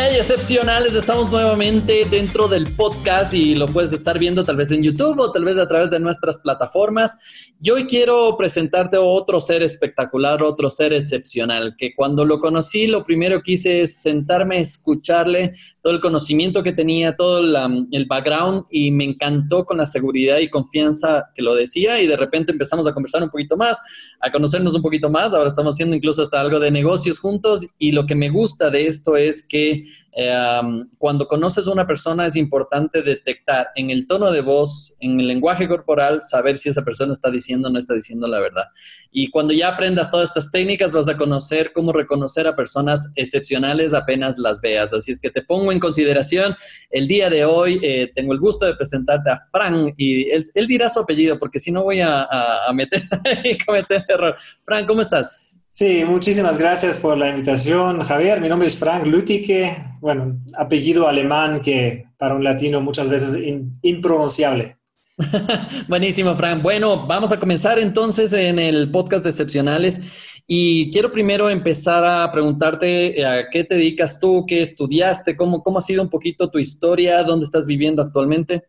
Hey, excepcionales, estamos nuevamente dentro del podcast y lo puedes estar viendo tal vez en YouTube o tal vez a través de nuestras plataformas. Y hoy quiero presentarte otro ser espectacular, otro ser excepcional, que cuando lo conocí lo primero que hice es sentarme a escucharle todo el conocimiento que tenía, todo el background y me encantó con la seguridad y confianza que lo decía y de repente empezamos a conversar un poquito más, a conocernos un poquito más, ahora estamos haciendo incluso hasta algo de negocios juntos y lo que me gusta de esto es que eh, cuando conoces a una persona es importante detectar en el tono de voz, en el lenguaje corporal, saber si esa persona está diciendo o no está diciendo la verdad. Y cuando ya aprendas todas estas técnicas, vas a conocer cómo reconocer a personas excepcionales apenas las veas. Así es que te pongo en consideración. El día de hoy eh, tengo el gusto de presentarte a Fran y él, dirá su apellido porque si no voy a, a, meter y cometer error. Fran, ¿cómo estás? Sí, muchísimas gracias por la invitación, Javier. Mi nombre es Frank Lütike, bueno, apellido alemán que para un latino muchas veces es impronunciable. Buenísimo, Frank. Bueno, vamos a comenzar entonces en el podcast de Excepcionales y quiero primero empezar a preguntarte eh, a qué te dedicas tú, qué estudiaste, cómo, cómo ha sido un poquito tu historia, dónde estás viviendo actualmente.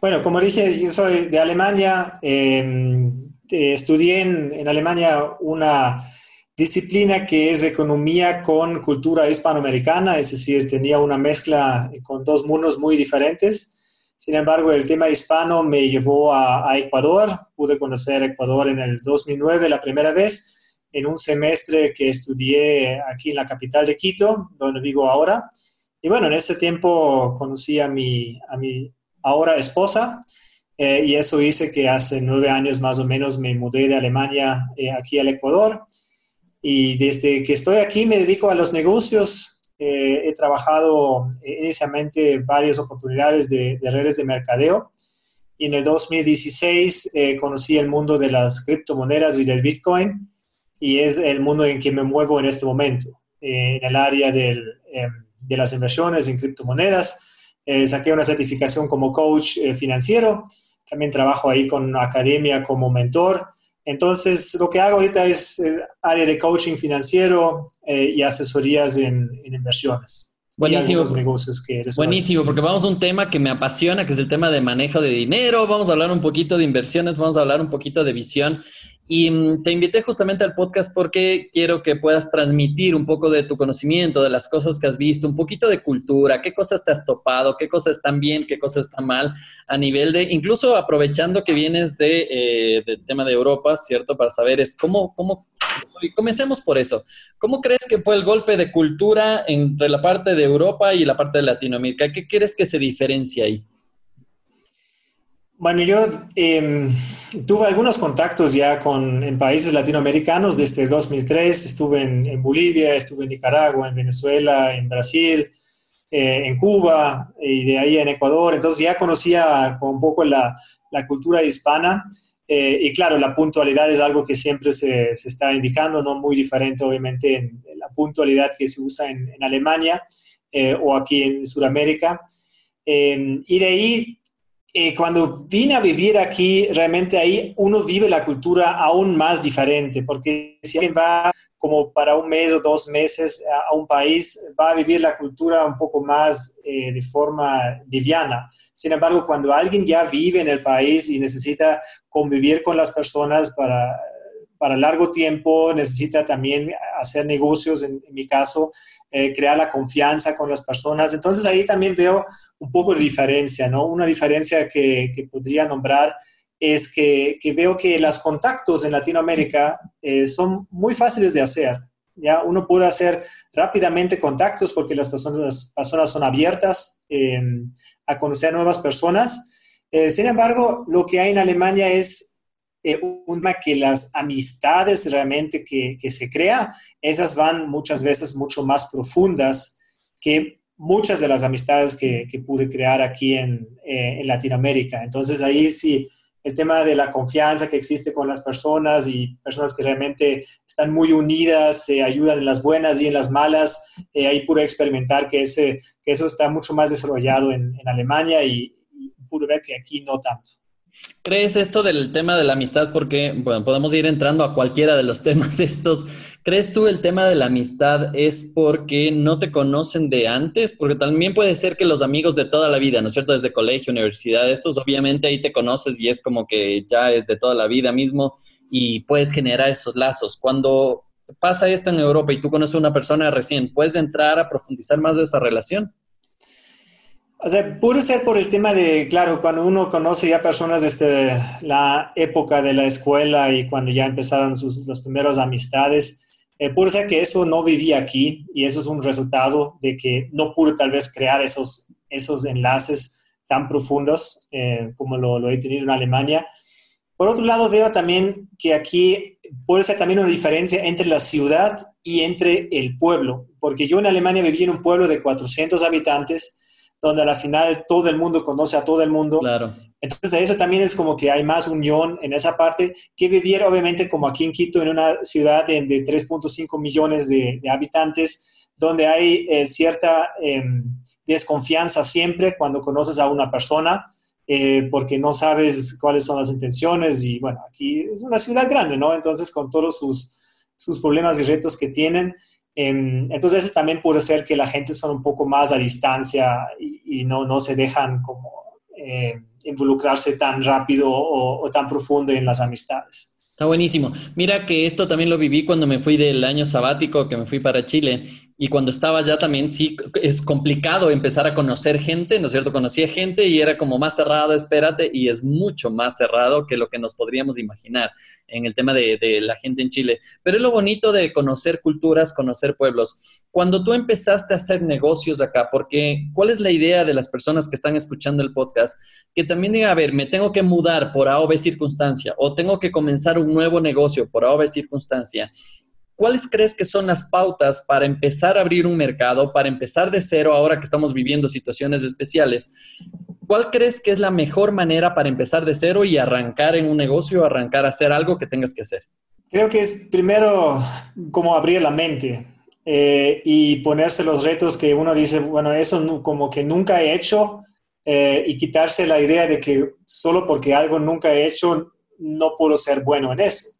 Bueno, como dije, yo soy de Alemania. Eh, estudié en, Alemania una disciplina que es economía con cultura hispanoamericana, es decir, tenía una mezcla con dos mundos muy diferentes. Sin embargo, el tema hispano me llevó a, Ecuador. Pude conocer Ecuador en el 2009 la primera vez, en un semestre que estudié aquí en la capital de Quito, donde vivo ahora. Y bueno, en ese tiempo conocí a mi, a mi ahora esposa, eh, y eso hice que hace nueve años más o menos me mudé de Alemania eh, aquí al Ecuador. Y desde que estoy aquí me dedico a los negocios. Eh, he trabajado inicialmente varias oportunidades de, de, redes de mercadeo. Y en el 2016 conocí el mundo de las criptomonedas y del Bitcoin. Y es el mundo en que me muevo en este momento, en el área del, de las inversiones en criptomonedas. saqué una certificación como coach financiero también trabajo ahí con una academia como mentor. Entonces, lo que hago ahorita es el área de coaching financiero eh, y asesorías en, inversiones. Buenísimo. Negocios que Buenísimo, porque vamos a un tema que me apasiona, que es el tema de manejo de dinero. Vamos a hablar un poquito de inversiones, vamos a hablar un poquito de visión. Y mm, te invité justamente al podcast porque quiero que puedas transmitir un poco de tu conocimiento, de las cosas que has visto, un poquito de cultura, qué cosas te has topado, qué cosas están bien, qué cosas están mal, a nivel de, incluso aprovechando que vienes de, eh, del tema de Europa, ¿cierto? Para saber es cómo, cómo, comencemos por eso. ¿Cómo crees que fue el golpe de cultura entre la parte de Europa y la parte de Latinoamérica? ¿Qué crees que se diferencia ahí? Bueno, yo em, tuve algunos contactos ya con, en países latinoamericanos desde 2003. Estuve en, Bolivia, estuve en Nicaragua, en Venezuela, en Brasil, eh, en Cuba y de ahí en Ecuador. Entonces ya conocía un poco la, la cultura hispana. Eh, y claro, la puntualidad es algo que siempre se, se, está indicando, no muy diferente obviamente en, la puntualidad que se usa en, en Alemania eh, o aquí en Sudamérica. Em, y de ahí eh, cuando vine a vivir aquí, realmente ahí uno vive la cultura aún más diferente, porque si alguien va como para un mes o dos meses a, un país, va a vivir la cultura un poco más eh, de forma liviana. Sin embargo, cuando alguien ya vive en el país y necesita convivir con las personas para, para largo tiempo, necesita también hacer negocios, en, mi caso, eh, crear la confianza con las personas. Entonces ahí también veo un poco de diferencia, ¿no? Una diferencia que, que podría nombrar es que, que, veo que los contactos en Latinoamérica eh, son muy fáciles de hacer. ¿ya? Uno puede hacer rápidamente contactos porque las personas, las personas son abiertas em, a conocer nuevas personas. Eh, sin embargo, lo que hay en Alemania es eh, una que las amistades realmente que, que se crea, esas van muchas veces mucho más profundas que muchas de las amistades que, que pude crear aquí en, eh, en, Latinoamérica. Entonces ahí sí, el tema de la confianza que existe con las personas y personas que realmente están muy unidas, se ayudan en las buenas y en las malas, eh, ahí pude experimentar que, ese, que eso está mucho más desarrollado en, Alemania y, y pude ver que aquí no tanto. ¿Crees esto del tema de la amistad? Porque, bueno, podemos ir entrando a cualquiera de los temas estos. ¿Crees tú el tema de la amistad es porque no te conocen de antes? Porque también puede ser que los amigos de toda la vida, ¿no es cierto? Desde colegio, universidad, estos obviamente ahí te conoces y es como que ya es de toda la vida mismo y puedes generar esos lazos. Cuando pasa esto en Europa y tú conoces a una persona recién, ¿puedes entrar a profundizar más de esa relación? O sea, puede ser por el tema de, claro, cuando uno conoce ya personas desde la época de la escuela y cuando ya empezaron sus los primeros amistades, eh, puede ser que eso no vivía aquí y eso es un resultado de que no pude tal vez crear esos, esos enlaces tan profundos eh, como lo, lo he tenido en Alemania. Por otro lado, veo también que aquí puede ser también una diferencia entre la ciudad y entre el pueblo, porque yo en Alemania viví en un pueblo de 400 habitantes donde al final todo el mundo conoce a todo el mundo. Claro. Entonces, eso también es como que hay más unión en esa parte que vivir, obviamente, como aquí en Quito, en una ciudad de, de 3.5 millones de, de, habitantes, donde hay eh, cierta eh, desconfianza siempre cuando conoces a una persona, eh, porque no sabes cuáles son las intenciones. Y bueno, aquí es una ciudad grande, ¿no? Entonces, con todos sus, sus problemas y retos que tienen, Em, entonces eso también puede ser que la gente son un poco más a distancia y, y no, no se dejan como eh, involucrarse tan rápido o, o tan profundo en las amistades. Está buenísimo. Mira que esto también lo viví cuando me fui del año sabático, que me fui para Chile. Y cuando estaba allá también, sí, es complicado empezar a conocer gente, ¿no es cierto? Conocía gente y era como más cerrado, espérate, y es mucho más cerrado que lo que nos podríamos imaginar en el tema de, de la gente en Chile. Pero es lo bonito de conocer culturas, conocer pueblos. Cuando tú empezaste a hacer negocios acá, porque ¿cuál es la idea de las personas que están escuchando el podcast? Que también diga, a ver, me tengo que mudar por A o B circunstancia, o tengo que comenzar un nuevo negocio por A o B circunstancia ¿Cuáles crees que son las pautas para empezar a abrir un mercado, para empezar de cero ahora que estamos viviendo situaciones especiales? ¿Cuál crees que es la mejor manera para empezar de cero y arrancar en un negocio, arrancar a hacer algo que tengas que hacer? Creo que es primero como abrir la mente eh, y ponerse los retos que uno dice, bueno, eso como que nunca he hecho eh, y quitarse la idea de que solo porque algo nunca he hecho no puedo ser bueno en eso.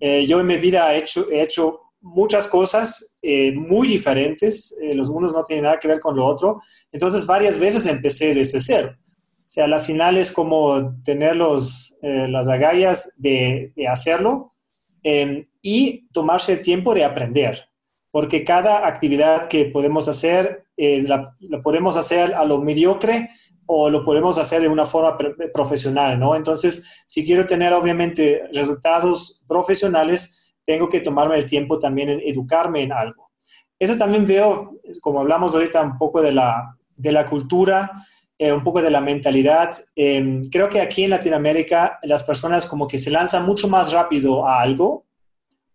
Eh, yo en mi vida he hecho, he hecho muchas cosas eh, muy diferentes, eh, los unos no tienen nada que ver con lo otro, entonces varias veces empecé desde cero. O sea, al final es como tener los, las agallas de, de hacerlo em, y tomarse el tiempo de aprender, porque cada actividad que podemos hacer, la, la podemos hacer a lo mediocre o lo podemos hacer de una forma profesional, ¿no? Entonces, si quiero tener obviamente resultados profesionales, tengo que tomarme el tiempo también en educarme en algo. Eso también veo, como hablamos ahorita un poco de la, de la cultura, eh, un poco de la mentalidad. Eh, creo que aquí en Latinoamérica las personas como que se lanzan mucho más rápido a algo.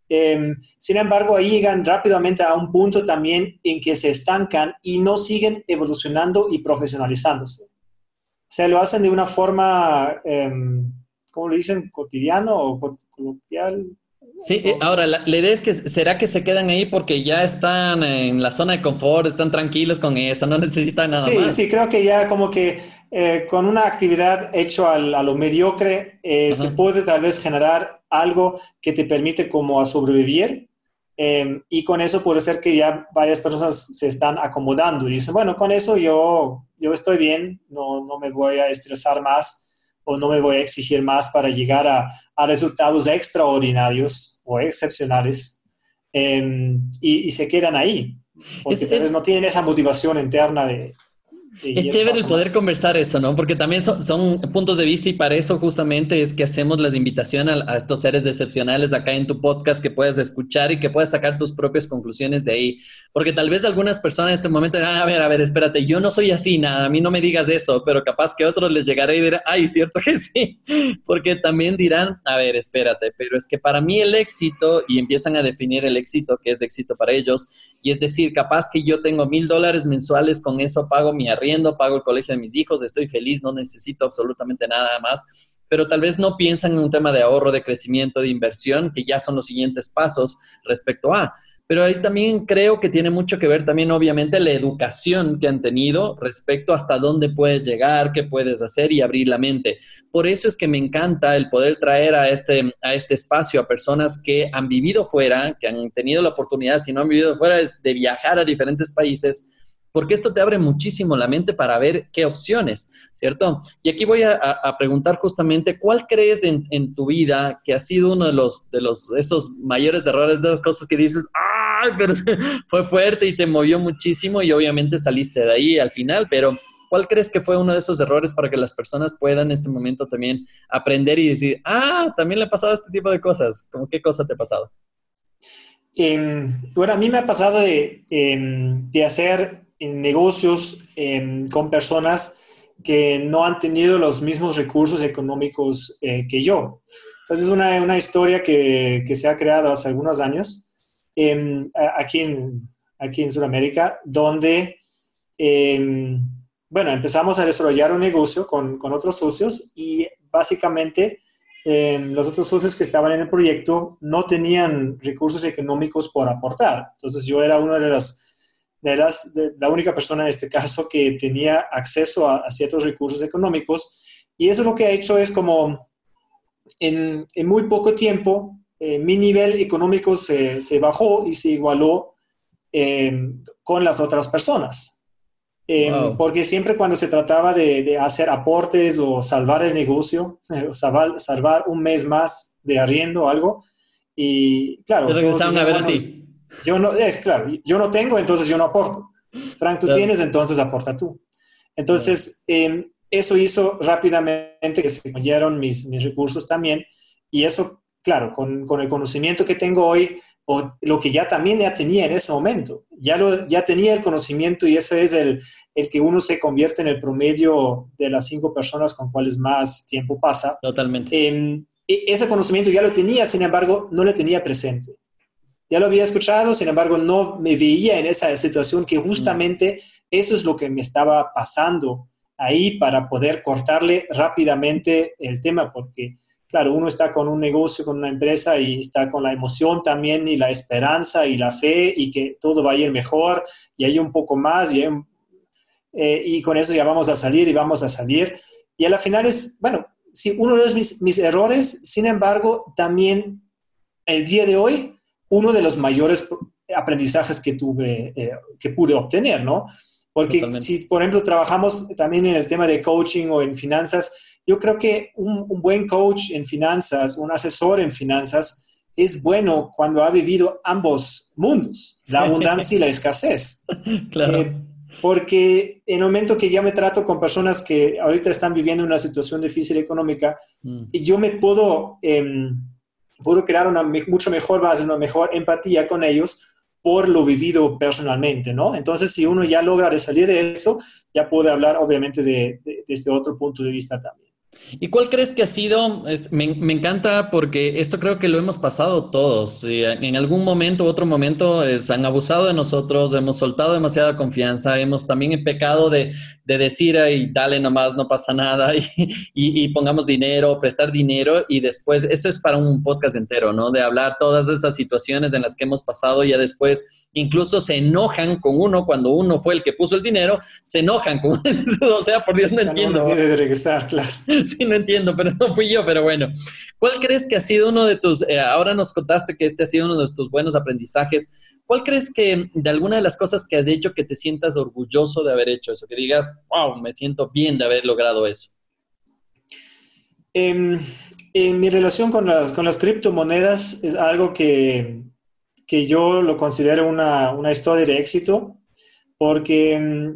Eh, sin embargo, ahí llegan rápidamente a un punto también en que se estancan y no siguen evolucionando y profesionalizándose sea, lo hacen de una forma, eh, ¿cómo lo dicen? ¿Cotidiano o coloquial? Sí, eh, ahora la, la, idea es que será que se quedan ahí porque ya están en la zona de confort, están tranquilos con eso, no necesitan nada sí, más. Sí, sí, creo que ya como que eh, con una actividad hecho al, a lo mediocre eh, se puede tal vez generar algo que te permite como a sobrevivir eh, y con eso puede ser que ya varias personas se están acomodando y dicen, bueno, con eso yo, yo estoy bien, no, no me voy a estresar más o no me voy a exigir más para llegar a, a resultados extraordinarios o excepcionales eh, y, y, se quedan ahí, porque es, es, no tienen esa motivación interna de, Es chévere el poder conversar eso, ¿no? Porque también son, puntos de vista y para eso justamente es que hacemos las invitaciones a, estos seres excepcionales acá en tu podcast que puedas escuchar y que puedas sacar tus propias conclusiones de ahí. Porque tal vez algunas personas en este momento dirán, a ver, a ver, espérate, yo no soy así, nada, a mí no me digas eso, pero capaz que otros les llegará y dirán, ay, cierto que sí. Porque también dirán, a ver, espérate, pero es que para mí el éxito, y empiezan a definir el éxito, que es éxito para ellos, y es decir, capaz que yo tengo mil dólares mensuales, con eso pago mi arriendo, pago el colegio de mis hijos, estoy feliz, no necesito absolutamente nada más, pero tal vez no piensan en un tema de ahorro, de crecimiento, de inversión, que ya son los siguientes pasos respecto a. Pero ahí también creo que tiene mucho que ver también, obviamente, la educación que han tenido respecto hasta dónde puedes llegar, qué puedes hacer y abrir la mente. Por eso es que me encanta el poder traer a este, a este espacio a personas que han vivido fuera, que han tenido la oportunidad, si no han vivido fuera, es de viajar a diferentes países porque esto te abre muchísimo la mente para ver qué opciones, ¿cierto? Y aquí voy a, preguntar justamente, ¿cuál crees en, tu vida que ha sido uno de los, de los, esos mayores errores, de las cosas que dices, ¡ay! Pero fue fuerte y te movió muchísimo y obviamente saliste de ahí al final, pero ¿cuál crees que fue uno de esos errores para que las personas puedan en este momento también aprender y decir, ah, también le ha pasado este tipo de cosas? ¿Cómo qué cosa te ha pasado? Em, bueno, a mí me ha pasado de, em, de hacer negocios em, con personas que no han tenido los mismos recursos económicos eh, que yo. Entonces es una, una historia que, que, se ha creado hace algunos años em, aquí, en, aquí en Sudamérica, donde, em, bueno, empezamos a desarrollar un negocio con, con otros socios y básicamente los otros socios que estaban en el proyecto no tenían recursos económicos por aportar. Entonces yo era uno de las eras la única persona en este caso que tenía acceso a, ciertos recursos económicos. Y eso lo que ha hecho es como en, muy poco tiempo eh, mi nivel económico se, bajó y se igualó em, con las otras personas. Em, porque siempre cuando se trataba de, hacer aportes o salvar el negocio, o salvar, salvar, un mes más de arriendo o algo, y claro, regresaron a ver a ti yo no, es claro, yo no tengo, entonces yo no aporto. Frank, tú tienes, entonces aporta tú. Entonces, em, eso hizo rápidamente que se cayeron mis, mis recursos también. Y eso, claro, con, con, el conocimiento que tengo hoy, o lo que ya también ya tenía en ese momento, ya, lo, ya tenía el conocimiento y ese es el, el que uno se convierte en el promedio de las cinco personas con cuales más tiempo pasa. Totalmente. Eh, ese conocimiento ya lo tenía, sin embargo, no lo tenía presente. Ya lo había escuchado, sin embargo, no me veía en esa situación que justamente eso es lo que me estaba pasando ahí para poder cortarle rápidamente el tema, porque, claro, uno está con un negocio, con una empresa y está con la emoción también y la esperanza y la fe y que todo va a ir mejor y hay un poco más y, eh, y con eso ya vamos a salir y vamos a salir. Y a la final es, bueno, sí, uno de mis, mis errores, sin embargo, también el día de hoy uno de los mayores aprendizajes que tuve, eh, que pude obtener, ¿no? Porque si, por ejemplo, trabajamos también en el tema de coaching o en finanzas, yo creo que un, buen coach en finanzas, un asesor en finanzas, es bueno cuando ha vivido ambos mundos, la abundancia y la escasez. Claro. Eh, porque en el momento que ya me trato con personas que ahorita están viviendo una situación difícil económica, mm. yo me puedo... Em, puedo crear una mucho mejor base, una mejor empatía con ellos por lo vivido personalmente, ¿no? Entonces, si uno ya logra salir de eso, ya puede hablar obviamente de, de, de este otro punto de vista también. ¿Y cuál crees que ha sido? me, encanta porque esto creo que lo hemos pasado todos. En algún momento u otro momento se han abusado de nosotros, hemos soltado demasiada confianza, hemos también pecado de, de decir, y dale nomás, no pasa nada, y, pongamos dinero, prestar dinero, y después, eso es para un podcast entero, ¿no? De hablar todas esas situaciones en las que hemos pasado, y ya después incluso se enojan con uno cuando uno fue el que puso el dinero, se enojan con uno. o sea, por Dios, no entiendo. No de regresar, claro. sí, no entiendo, pero no fui yo, pero bueno. ¿Cuál crees que ha sido uno de tus, eh, ahora nos contaste que este ha sido uno de tus buenos aprendizajes, ¿cuál crees que de alguna de las cosas que has hecho que te sientas orgulloso de haber hecho eso, que digas, wow, me siento bien de haber logrado eso? En, mi relación con las, con las criptomonedas es algo que, que yo lo considero una, una historia de éxito, porque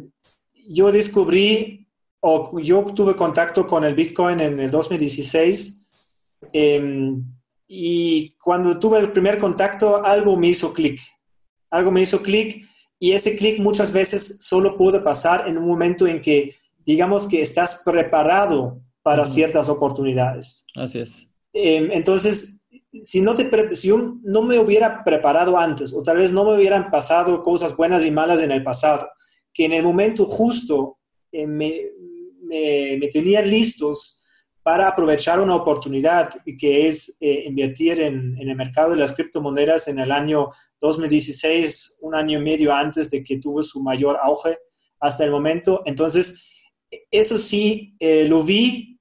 yo descubrí o yo tuve contacto con el Bitcoin en el 2016 em, y cuando tuve el primer contacto algo me hizo clic, algo me hizo clic y ese clic muchas veces solo puede pasar en un momento en que digamos que estás preparado para ciertas oportunidades. Así es. Em, entonces, si, no te, si yo no me hubiera preparado antes o tal vez no me hubieran pasado cosas buenas y malas en el pasado, que en el momento justo eh, me, me, tenían listos para aprovechar una oportunidad que es eh, invertir en, el mercado de las criptomonedas en el año 2016, un año y medio antes de que tuvo su mayor auge hasta el momento. Entonces, eso sí, eh, lo vi,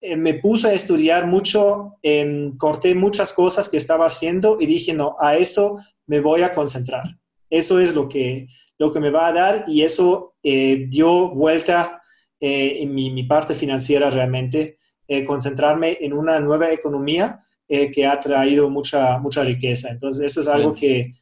eh, me puse a estudiar mucho, em, corté muchas cosas que estaba haciendo y dije, no, a eso me voy a concentrar. Eso es lo que, lo que me va a dar y eso dio vuelta en mi, parte financiera realmente, eh, concentrarme en una nueva economía eh, que ha traído mucha, mucha riqueza. Entonces, eso es algo que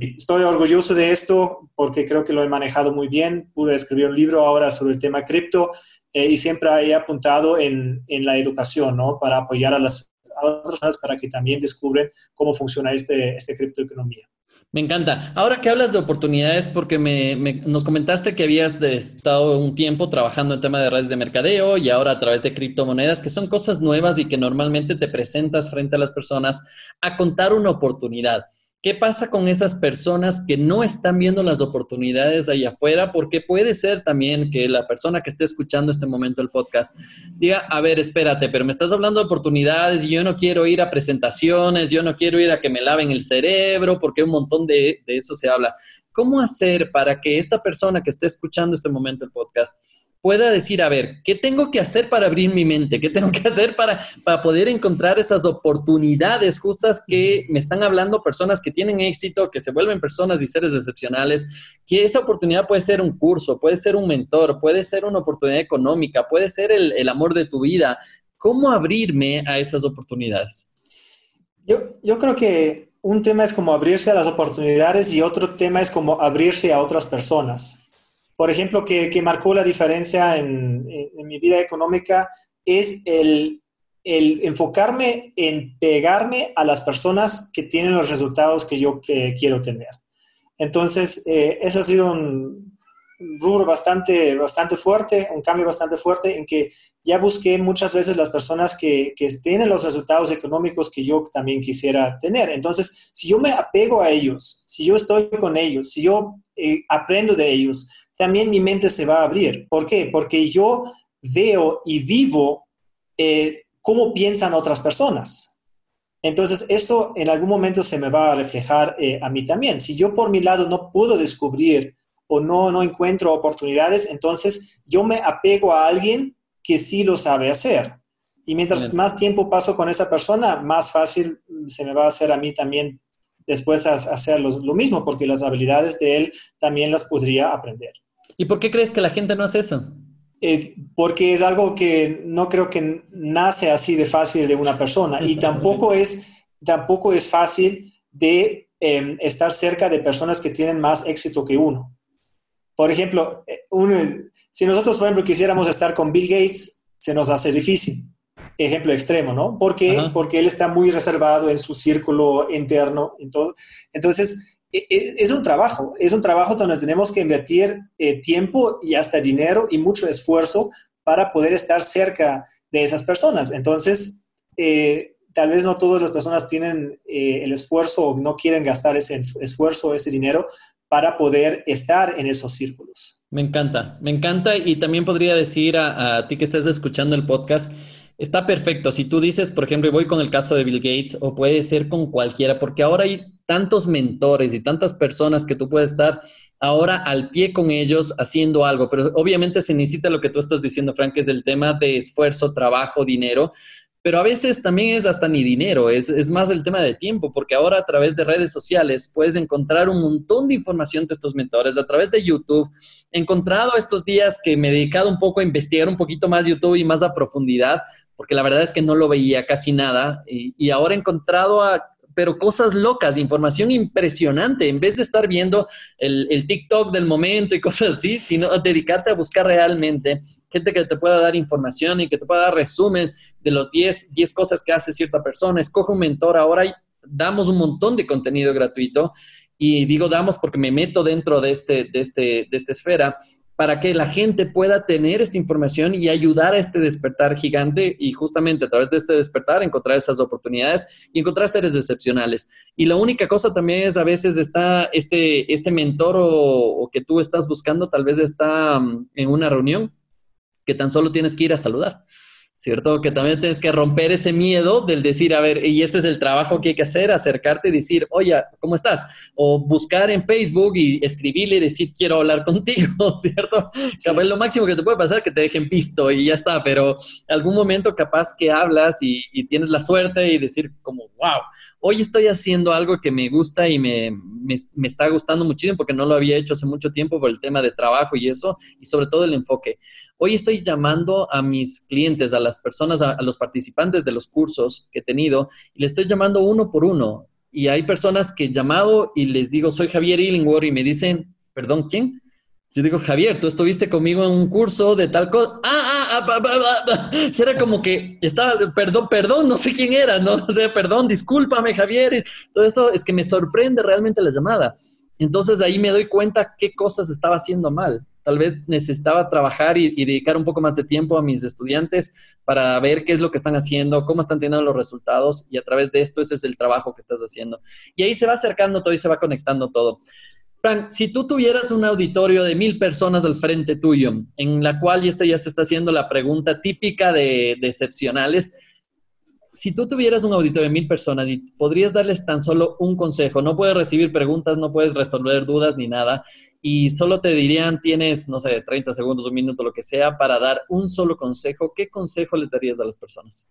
estoy orgulloso de esto porque creo que lo he manejado muy bien. Pude escribir un libro ahora sobre el tema cripto y siempre he apuntado en, en la educación, ¿no? Para apoyar a las a otras personas para que también descubren cómo funciona este, este criptoeconomía. Me encanta. Ahora que hablas de oportunidades, porque me, nos comentaste que habías estado un tiempo trabajando en tema de redes de mercadeo y ahora a través de criptomonedas, que son cosas nuevas y que normalmente te presentas frente a las personas a contar una oportunidad. ¿Qué pasa con esas personas que no están viendo las oportunidades ahí afuera? Porque puede ser también que la persona que esté escuchando este momento el podcast diga, a ver, espérate, pero me estás hablando de oportunidades y yo no quiero ir a presentaciones, yo no quiero ir a que me laven el cerebro, porque un montón de, de eso se habla. ¿Cómo hacer para que esta persona que esté escuchando este momento el podcast pueda decir, a ver, ¿qué tengo que hacer para abrir mi mente? ¿Qué tengo que hacer para, para poder encontrar esas oportunidades justas que me están hablando personas que tienen éxito, que se vuelven personas y seres excepcionales? Que esa oportunidad puede ser un curso, puede ser un mentor, puede ser una oportunidad económica, puede ser el, el amor de tu vida. ¿Cómo abrirme a esas oportunidades? Yo, yo creo que un tema es como abrirse a las oportunidades y otro tema es como abrirse a otras personas por ejemplo, que, marcó la diferencia en, mi vida económica es el, enfocarme en pegarme a las personas que tienen los resultados que yo quiero tener. Entonces, eh, eso ha sido un rubro bastante, bastante fuerte, un cambio bastante fuerte en que ya busqué muchas veces las personas que, tienen los resultados económicos que yo también quisiera tener. Entonces, si yo me apego a ellos, si yo estoy con ellos, si yo eh, aprendo de ellos, también mi mente se va a abrir. ¿Por qué? Porque yo veo y vivo eh, cómo piensan otras personas. Entonces, esto en algún momento se me va a reflejar eh, a mí también. Si yo por mi lado no puedo descubrir o no, no encuentro oportunidades, entonces yo me apego a alguien que sí lo sabe hacer. Y mientras más tiempo paso con esa persona, más fácil se me va a hacer a mí también después hacer lo mismo, porque las habilidades de él también las podría aprender. ¿Y por qué crees que la gente no hace eso? Eh, porque es algo que no creo que nace así de fácil de una persona y tampoco es, tampoco es fácil de em, estar cerca de personas que tienen más éxito que uno. Por ejemplo, eh, si nosotros, por ejemplo, quisiéramos estar con Bill Gates, se nos hace difícil. Ejemplo extremo, ¿no? Porque, porque él está muy reservado en su círculo interno. En todo. Entonces, e, e, es un trabajo, es un trabajo donde tenemos que invertir eh, tiempo y hasta dinero y mucho esfuerzo para poder estar cerca de esas personas. Entonces, eh, tal vez no todas las personas tienen eh, el esfuerzo o no quieren gastar ese esfuerzo, ese dinero para poder estar en esos círculos. Me encanta, me encanta y también podría decir a, a ti que estés escuchando el podcast, está perfecto. Si tú dices, por ejemplo, y voy con el caso de Bill Gates o puede ser con cualquiera, porque ahora hay tantos mentores y tantas personas que tú puedes estar ahora al pie con ellos haciendo algo, pero obviamente se necesita lo que tú estás diciendo, Frank, es el tema de esfuerzo, trabajo, dinero, pero a veces también es hasta ni dinero, es, es, más el tema de tiempo, porque ahora a través de redes sociales puedes encontrar un montón de información de estos mentores, a través de YouTube. He encontrado estos días que me he dedicado un poco a investigar un poquito más YouTube y más a profundidad, porque la verdad es que no lo veía casi nada, y, ahora he encontrado a pero cosas locas, información impresionante, en vez de estar viendo el, el TikTok del momento y cosas así, sino dedicarte a buscar realmente gente que te pueda dar información y que te pueda dar resumen de los 10, 10 cosas que hace cierta persona. Escoge un mentor ahora y damos un montón de contenido gratuito y digo damos porque me meto dentro de, este, de, este, de esta esfera para que la gente pueda tener esta información y ayudar a este despertar gigante y justamente a través de este despertar encontrar esas oportunidades y encontrar seres excepcionales. Y la única cosa también es a veces está este, este mentor o, que tú estás buscando, tal vez está mm, en una reunión que tan solo tienes que ir a saludar. ¿Cierto? Que también tienes que romper ese miedo del decir, a ver, y ese es el trabajo que hay que hacer, acercarte y decir, oye, ¿cómo estás? O buscar en Facebook y escribirle y decir, quiero hablar contigo, ¿cierto? lo máximo que te puede pasar es que te dejen pisto y ya está, pero algún momento capaz que hablas y, tienes la suerte y decir como, wow, hoy estoy haciendo algo que me gusta y me, me, me está gustando muchísimo porque no lo había hecho hace mucho tiempo por el tema de trabajo y eso, y sobre todo el enfoque. Hoy estoy llamando a mis clientes, a las personas, a, los participantes de los cursos que he tenido, y les estoy llamando uno por uno. Y hay personas que he llamado y les digo, soy Javier Illingworth, y me dicen, perdón, ¿quién? Yo digo, Javier, tú estuviste conmigo en un curso de tal cosa. Ah, ah, ah, era como que estaba, perdón, perdón, no sé quién era, ¿no? O sea, perdón, discúlpame, Javier. Todo eso es que me sorprende realmente la llamada. Entonces ahí me doy cuenta qué cosas estaba haciendo mal tal vez necesitaba trabajar y, dedicar un poco más de tiempo a mis estudiantes para ver qué es lo que están haciendo, cómo están teniendo los resultados y a través de esto ese es el trabajo que estás haciendo. Y ahí se va acercando todo y se va conectando todo. Frank, si tú tuvieras un auditorio de mil personas al frente tuyo, en la cual, y esta ya se está haciendo la pregunta típica de, de excepcionales, si tú tuvieras un auditorio de mil personas y podrías darles tan solo un consejo, no puedes recibir preguntas, no puedes resolver dudas ni nada, y solo te dirían, tienes, no sé, 30 segundos, un minuto, lo que sea, para dar un solo consejo, ¿qué consejo les darías a las personas?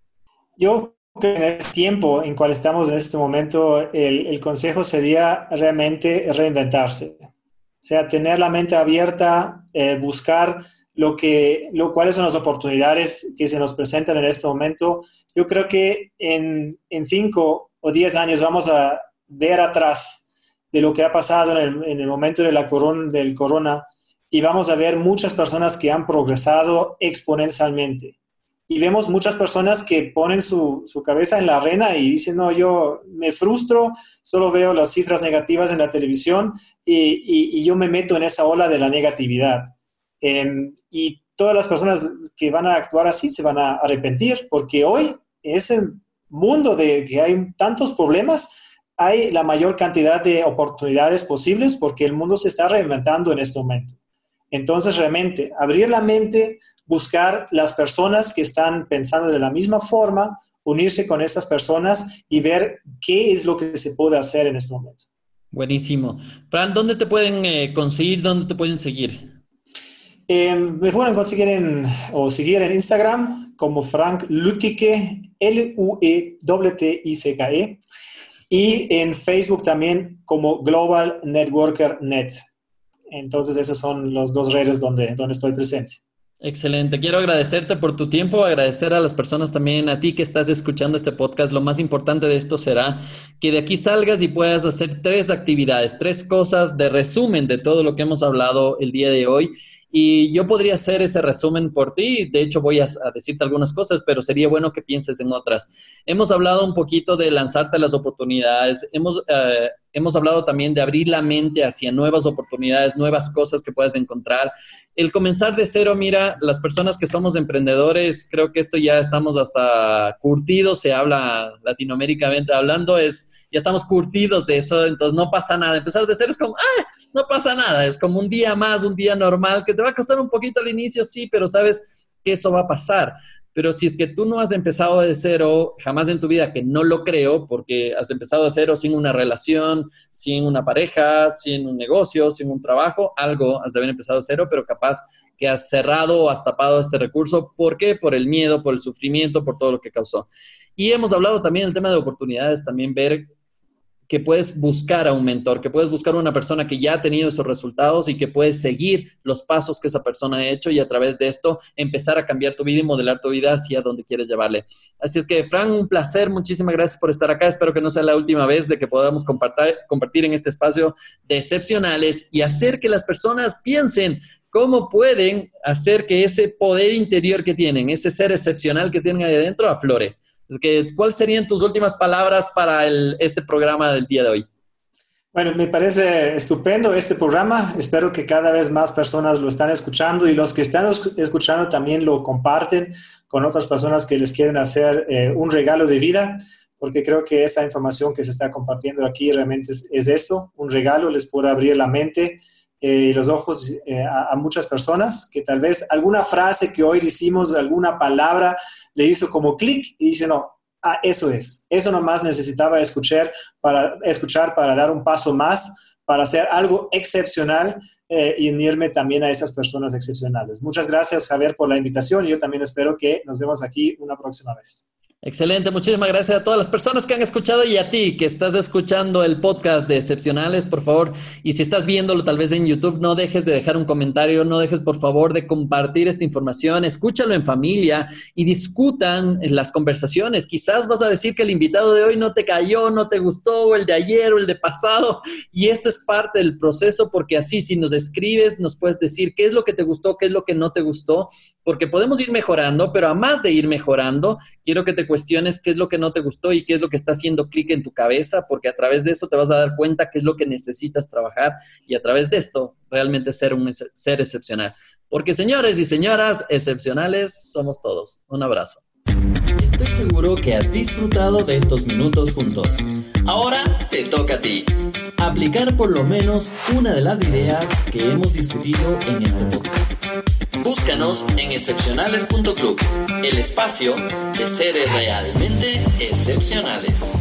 Yo creo que en este tiempo en cual estamos en este momento, el, consejo sería realmente reinventarse. O sea, tener la mente abierta, eh, buscar lo que, lo, cuáles son las oportunidades que se nos presentan en este momento. Yo creo que en, en cinco o diez años vamos a ver atrás de lo que ha pasado en el, momento de la corona, del corona y vamos a ver muchas personas que han progresado exponencialmente. Y vemos muchas personas que ponen su, cabeza en la arena y dicen, no, yo me frustro, solo veo las cifras negativas en la televisión y, yo me meto en esa ola de la negatividad. Em, y todas las personas que van a actuar así se van a arrepentir porque hoy ese mundo de que hay tantos problemas, hay la mayor cantidad de oportunidades posibles porque el mundo se está reinventando en este momento. Entonces, realmente, abrir la mente, buscar las personas que están pensando de la misma forma, unirse con estas personas y ver qué es lo que se puede hacer en este momento. Buenísimo. Fran, ¿dónde te pueden eh, conseguir? ¿Dónde te pueden seguir? Em, me pueden conseguir en, o seguir en Instagram como Frank Lutique, L-U-E-T-I-C-K-E. e y en Facebook también como Global Networker Net. Entonces, esas son las dos redes donde, donde estoy presente. Excelente. Quiero agradecerte por tu tiempo, agradecer a las personas también, a ti que estás escuchando este podcast. Lo más importante de esto será que de aquí salgas y puedas hacer tres actividades, tres cosas de resumen de todo lo que hemos hablado el día de hoy y yo podría hacer ese resumen por ti, de hecho voy a, decirte algunas cosas, pero sería bueno que pienses en otras. Hemos hablado un poquito de lanzarte las oportunidades, hemos, eh, hemos hablado también de abrir la mente hacia nuevas oportunidades, nuevas cosas que puedes encontrar. El comenzar de cero, mira, las personas que somos emprendedores, creo que esto ya estamos hasta curtidos, se habla latinoaméricamente hablando, es, ya estamos curtidos de eso, entonces no pasa nada. Empezar de cero es como, ah, no pasa nada, es como un día más, un día normal, que te va a costar un poquito al inicio, sí, pero sabes que eso va a pasar. Pero si es que tú no has empezado de cero jamás en tu vida, que no lo creo, porque has empezado de cero sin una relación, sin una pareja, sin un negocio, sin un trabajo, algo has de haber empezado de cero, pero capaz que has cerrado o has tapado este recurso. ¿Por qué? Por el miedo, por el sufrimiento, por todo lo que causó. Y hemos hablado también del tema de oportunidades, también ver que puedes buscar a un mentor, que puedes buscar a una persona que ya ha tenido esos resultados y que puedes seguir los pasos que esa persona ha hecho y a través de esto empezar a cambiar tu vida y modelar tu vida hacia donde quieres llevarle. Así es que, Fran, un placer, muchísimas gracias por estar acá. Espero que no sea la última vez de que podamos compartir, en este espacio de excepcionales y hacer que las personas piensen cómo pueden hacer que ese poder interior que tienen, ese ser excepcional que tienen ahí adentro, aflore. Es que, ¿Cuáles serían tus últimas palabras para este programa del día de hoy? Bueno, me parece estupendo este programa. Espero que cada vez más personas lo están escuchando y los que están escuchando también lo comparten con otras personas que les quieren hacer eh, un regalo de vida, porque creo que esta información que se está compartiendo aquí realmente es, es eso, un regalo, les puede abrir la mente eh, los ojos eh, a, muchas personas que tal vez alguna frase que hoy hicimos, alguna palabra, le hizo como clic y dice, no, ah, eso es, eso nomás necesitaba escuchar para, escuchar para dar un paso más, para hacer algo excepcional eh, y unirme también a esas personas excepcionales. Muchas gracias, Javier, por la invitación y yo también espero que nos vemos aquí una próxima vez. Excelente, muchísimas gracias a todas las personas que han escuchado y a ti que estás escuchando el podcast de Excepcionales, por favor. Y si estás viéndolo tal vez en YouTube, no dejes de dejar un comentario, no dejes por favor de compartir esta información, escúchalo en familia y discutan las conversaciones. Quizás vas a decir que el invitado de hoy no te cayó, no te gustó, o el de ayer o el de pasado. Y esto es parte del proceso porque así si nos escribes nos puedes decir qué es lo que te gustó, qué es lo que no te gustó, porque podemos ir mejorando, pero a más de ir mejorando, quiero que cuestiones qué es lo que no te gustó y qué es lo que está haciendo clic en tu cabeza, porque a través de eso te vas a dar cuenta qué es lo que necesitas trabajar y a través de esto realmente ser un ser excepcional. Porque señores y señoras, excepcionales somos todos. Un abrazo. Estoy seguro que has disfrutado de estos minutos juntos. Ahora te toca a ti. Aplicar por lo menos una de las ideas que hemos discutido en este podcast. Búscanos en excepcionales.club, el espacio de seres realmente excepcionales.